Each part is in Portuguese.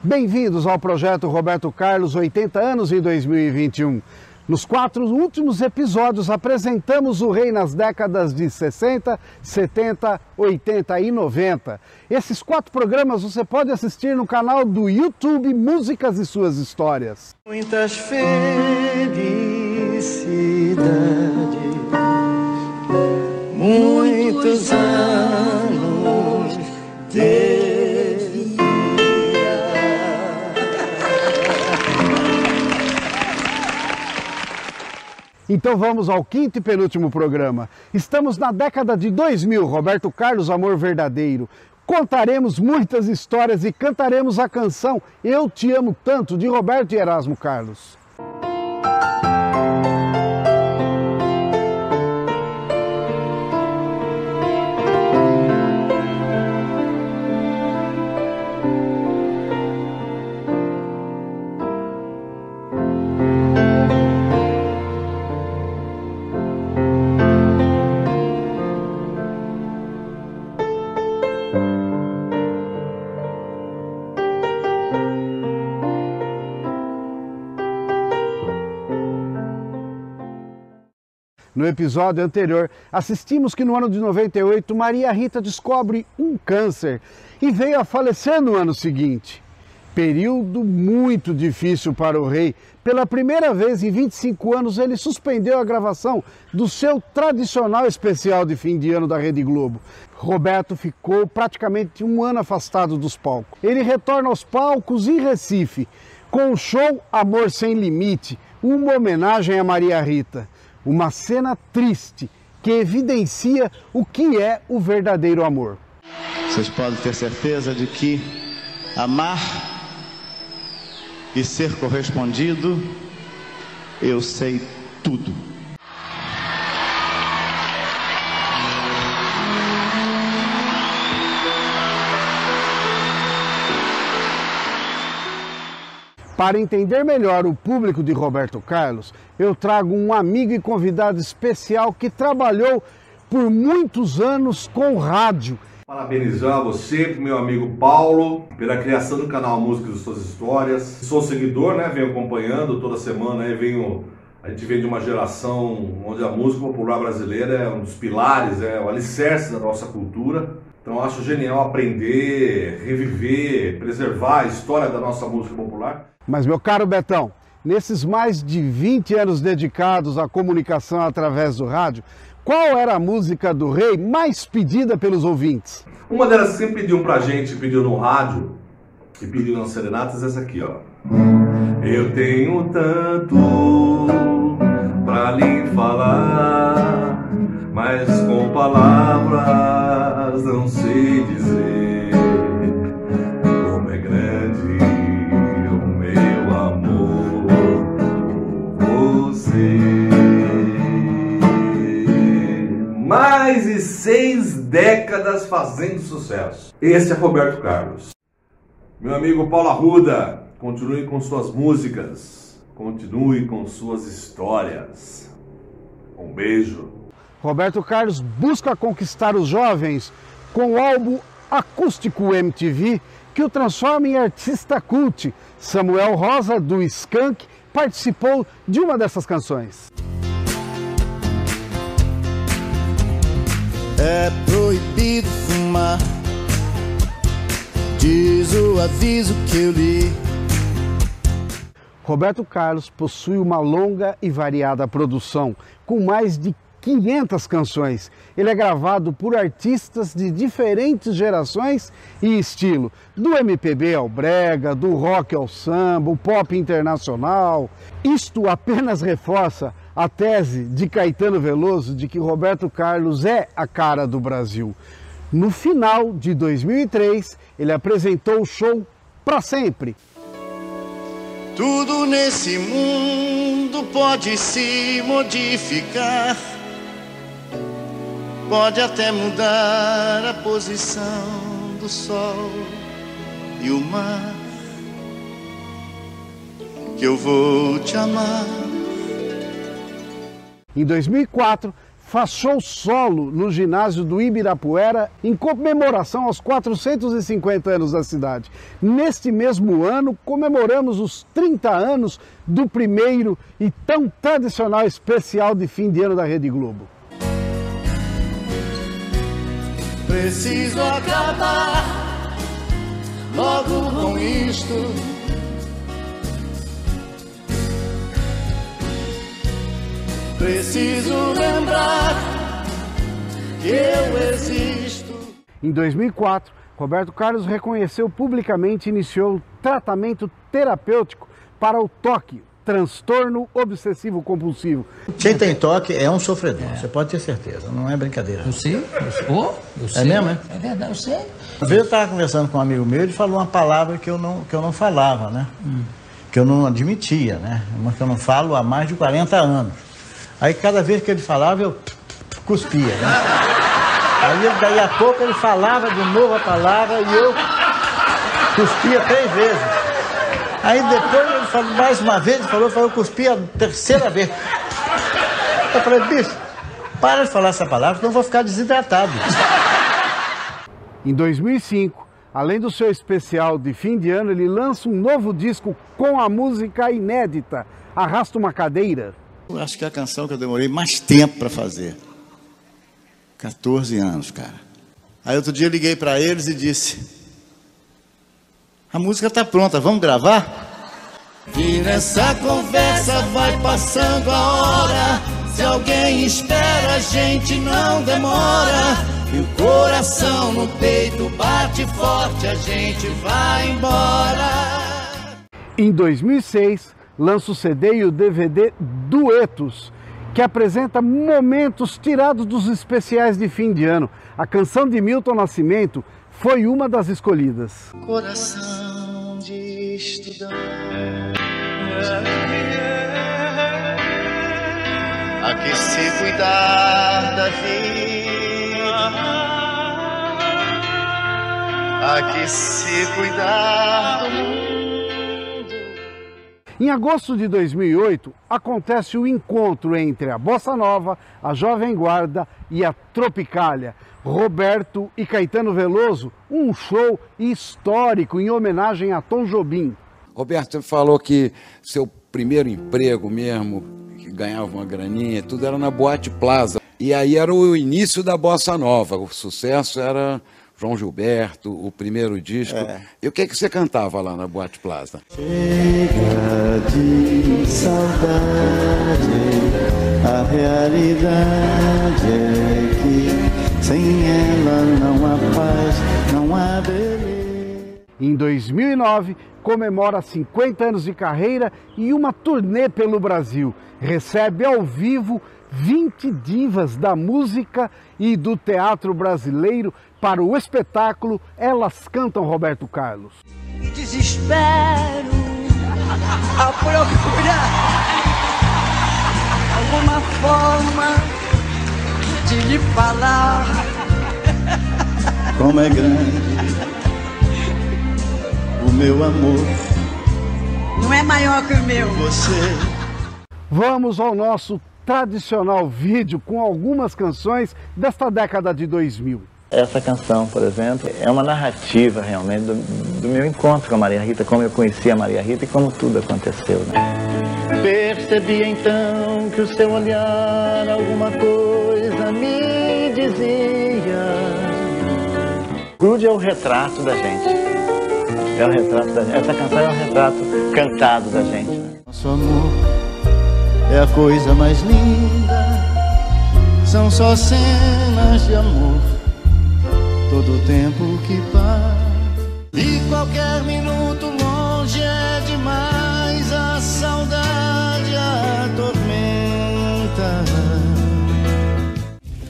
Bem-vindos ao projeto Roberto Carlos 80 anos em 2021. Nos quatro últimos episódios apresentamos o rei nas décadas de 60, 70, 80 e 90. Esses quatro programas você pode assistir no canal do YouTube Músicas e Suas Histórias. Muitas felicidades, muitos anos de Então vamos ao quinto e penúltimo programa. Estamos na década de 2000, Roberto Carlos Amor Verdadeiro. Contaremos muitas histórias e cantaremos a canção Eu Te Amo Tanto de Roberto e Erasmo Carlos. No episódio anterior, assistimos que no ano de 98 Maria Rita descobre um câncer e veio a falecer no ano seguinte. Período muito difícil para o rei. Pela primeira vez em 25 anos, ele suspendeu a gravação do seu tradicional especial de fim de ano da Rede Globo. Roberto ficou praticamente um ano afastado dos palcos. Ele retorna aos palcos em Recife com o show Amor Sem Limite, uma homenagem a Maria Rita. Uma cena triste que evidencia o que é o verdadeiro amor. Vocês podem ter certeza de que amar e ser correspondido, eu sei tudo. Para entender melhor o público de Roberto Carlos, eu trago um amigo e convidado especial que trabalhou por muitos anos com rádio. Parabenizar você, meu amigo Paulo, pela criação do canal Música das Suas Histórias. Sou seguidor, né? Venho acompanhando toda semana, aí venho a gente vem de uma geração onde a música popular brasileira é um dos pilares, é o alicerce da nossa cultura. Então acho genial aprender, reviver, preservar a história da nossa música popular. Mas, meu caro Betão, nesses mais de 20 anos dedicados à comunicação através do rádio, qual era a música do rei mais pedida pelos ouvintes? Uma delas sempre pediam pra gente, pediu no rádio e pediu nas serenatas, essa aqui, ó. Eu tenho tanto pra lhe falar, mas com palavras não sei dizer. mais de seis décadas fazendo sucesso. Esse é Roberto Carlos. Meu amigo Paulo Arruda, continue com suas músicas, continue com suas histórias. Um beijo. Roberto Carlos busca conquistar os jovens com o álbum acústico MTV que o transforma em artista cult. Samuel Rosa, do Skank, participou de uma dessas canções. É proibido fumar. Diz o aviso que eu li. Roberto Carlos possui uma longa e variada produção, com mais de 500 canções. Ele é gravado por artistas de diferentes gerações e estilo, do MPB ao brega, do rock ao samba, o pop internacional. Isto apenas reforça a tese de Caetano Veloso de que Roberto Carlos é a cara do Brasil. No final de 2003, ele apresentou o show Pra Sempre. Tudo nesse mundo pode se modificar, pode até mudar a posição do sol e o mar. Que eu vou te amar em 2004, faz show solo no ginásio do Ibirapuera em comemoração aos 450 anos da cidade. Neste mesmo ano, comemoramos os 30 anos do primeiro e tão tradicional especial de fim de ano da Rede Globo. Preciso acabar logo com isto. Preciso lembrar que eu existo. Em 2004, Roberto Carlos reconheceu publicamente e iniciou tratamento terapêutico para o toque, transtorno obsessivo compulsivo. Quem tem toque é um sofredor, você pode ter certeza, não é brincadeira. Eu sei, eu sei. Oh, eu sei. É mesmo, é? É verdade, eu sei. Uma vez eu estava conversando com um amigo meu, ele falou uma palavra que eu não, que eu não falava, né? Que eu não admitia, né? Uma que eu não falo há mais de 40 anos. Aí cada vez que ele falava, eu cuspia, né? Aí daí a pouco ele falava de novo a palavra e eu cuspia três vezes. Aí depois ele falou mais uma vez, ele falou, falou, eu cuspi a terceira vez. Eu falei, bicho, para de falar essa palavra, senão eu vou ficar desidratado. Em 2005, além do seu especial de fim de ano, ele lança um novo disco com a música inédita Arrasta uma Cadeira. Eu acho que é a canção que eu demorei mais tempo para fazer. 14 anos, cara. Aí outro dia eu liguei para eles e disse: A música tá pronta, vamos gravar? E nessa conversa vai passando a hora. Se alguém espera, a gente não demora. E o coração no peito bate forte, a gente vai embora. Em 2006, lança o CD e o DVD Duetos, que apresenta momentos tirados dos especiais de fim de ano. A canção de Milton Nascimento foi uma das escolhidas. Coração de estudante. A que se cuidar da vida. A que se cuidar do mundo. Em agosto de 2008, acontece o encontro entre a Bossa Nova, a Jovem Guarda e a Tropicália. Roberto e Caetano Veloso, um show histórico em homenagem a Tom Jobim. Roberto falou que seu primeiro emprego mesmo, que ganhava uma graninha, tudo era na Boate Plaza. E aí era o início da bossa nova. O sucesso era João Gilberto, o primeiro disco. E o que, que você cantava lá na Boate Plaza? Chega de saudade, a realidade é que sem ela não há paz, não há beleza. Em 2009, comemora 50 anos de carreira e uma turnê pelo Brasil. Recebe ao vivo 20 divas da música e do teatro brasileiro para o espetáculo Elas Cantam Roberto Carlos. desespero a procurar alguma forma de lhe falar. Como é grande o meu amor, Não é maior que o meu. você. Vamos ao nosso tradicional vídeo com algumas canções desta década de 2000. Essa canção, por exemplo, é uma narrativa realmente do, do meu encontro com a Maria Rita, como eu conheci a Maria Rita e como tudo aconteceu. Né? Percebi então que o seu olhar alguma coisa me dizia. Grude é o retrato da gente. É o retrato da gente. Essa canção é o retrato cantado da gente. né? Nosso amor é a coisa mais linda. São só cenas de amor. Todo o tempo que passa. E qualquer minuto longe é demais. A saudade atormenta.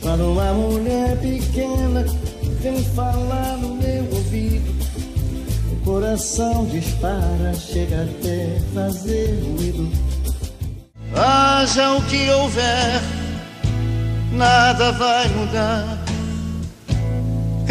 Quando uma mulher pequena vem falar no meu ouvido. O coração dispara, chega até fazer ruído. Haja o que houver, nada vai mudar.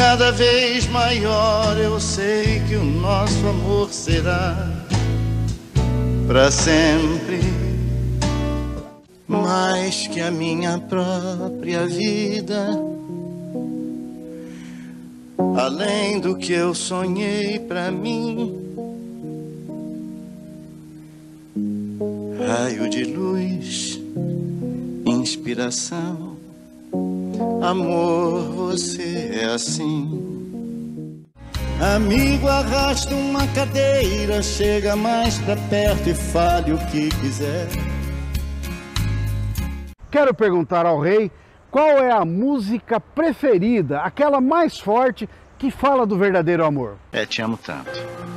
Cada vez maior eu sei que o nosso amor será para sempre. mais que a minha própria vida. Além do que eu sonhei pra mim, raio de luz, inspiração, amor, você é assim. Amigo, arrasta uma cadeira, chega mais pra perto e fale o que quiser. Quero perguntar ao rei qual é a música preferida, aquela mais forte que fala do verdadeiro amor. É, te amo tanto.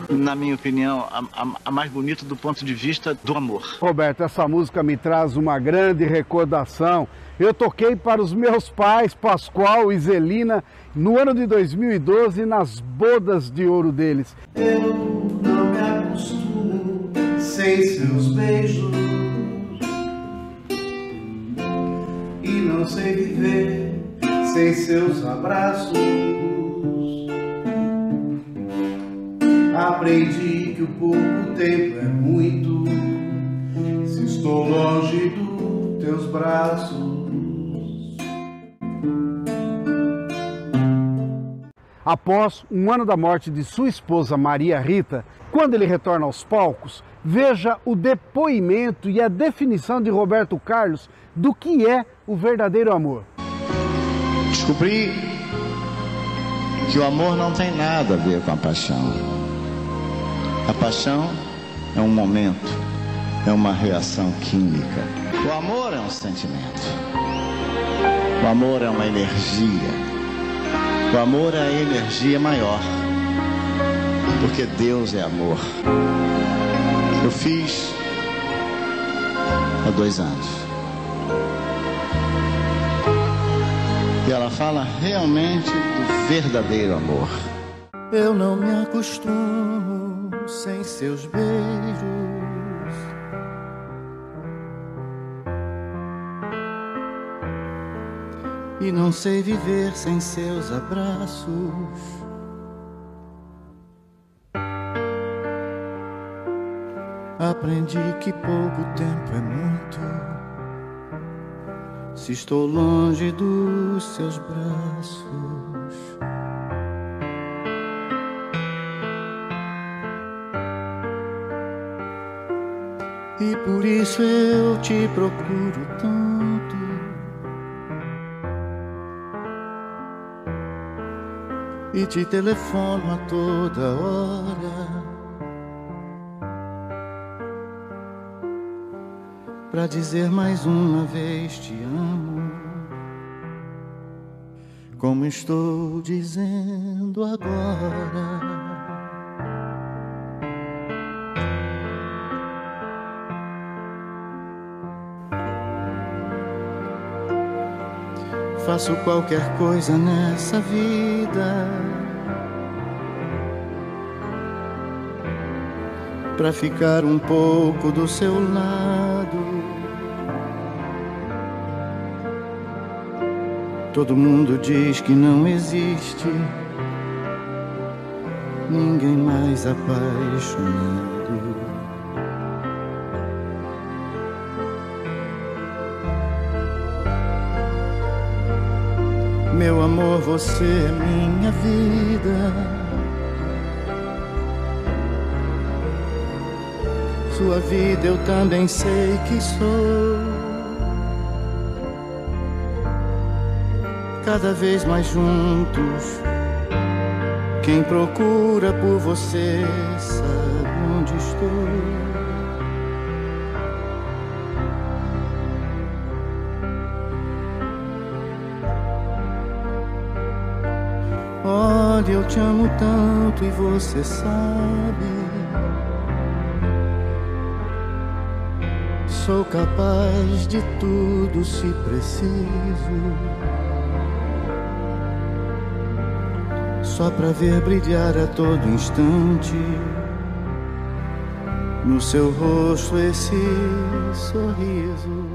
Na minha opinião, a, a, a, mais bonita do ponto de vista do amor. Roberto, essa música me traz uma grande recordação. Eu toquei para os meus pais, Pascoal e Zelina, no ano de 2012, nas bodas de ouro deles. Eu não me acostumo sem seus beijos e não sei viver sem seus abraços. Aprendi que o pouco tempo é muito se estou longe dos teus braços. Após um ano da morte de sua esposa Maria Rita, quando ele retorna aos palcos, veja o depoimento e a definição de Roberto Carlos do que é o verdadeiro amor. Descobri que o amor não tem nada a ver com a paixão. A paixão é um momento, é uma reação química. O amor é um sentimento. O amor é uma energia. O amor é a energia maior. Porque Deus é amor. Eu fiz há dois anos. E ela fala realmente do verdadeiro amor. Eu não me acostumo sem seus beijos. E não sei viver sem seus abraços. Aprendi que pouco tempo é muito. Se estou longe dos seus braços. E por isso eu te procuro tanto. E te telefono a toda hora. Pra dizer mais uma vez te amo. Como estou dizendo agora. Faço qualquer coisa nessa vida pra ficar um pouco do seu lado. Todo mundo diz que não existe ninguém mais apaixonado. Meu amor, você é minha vida. Sua vida eu também sei que sou. Cada vez mais juntos. Quem procura por você sabe onde estou. Olha, eu te amo tanto e você sabe. Sou capaz de tudo se preciso. Só pra ver brilhar a todo instante no seu rosto esse sorriso.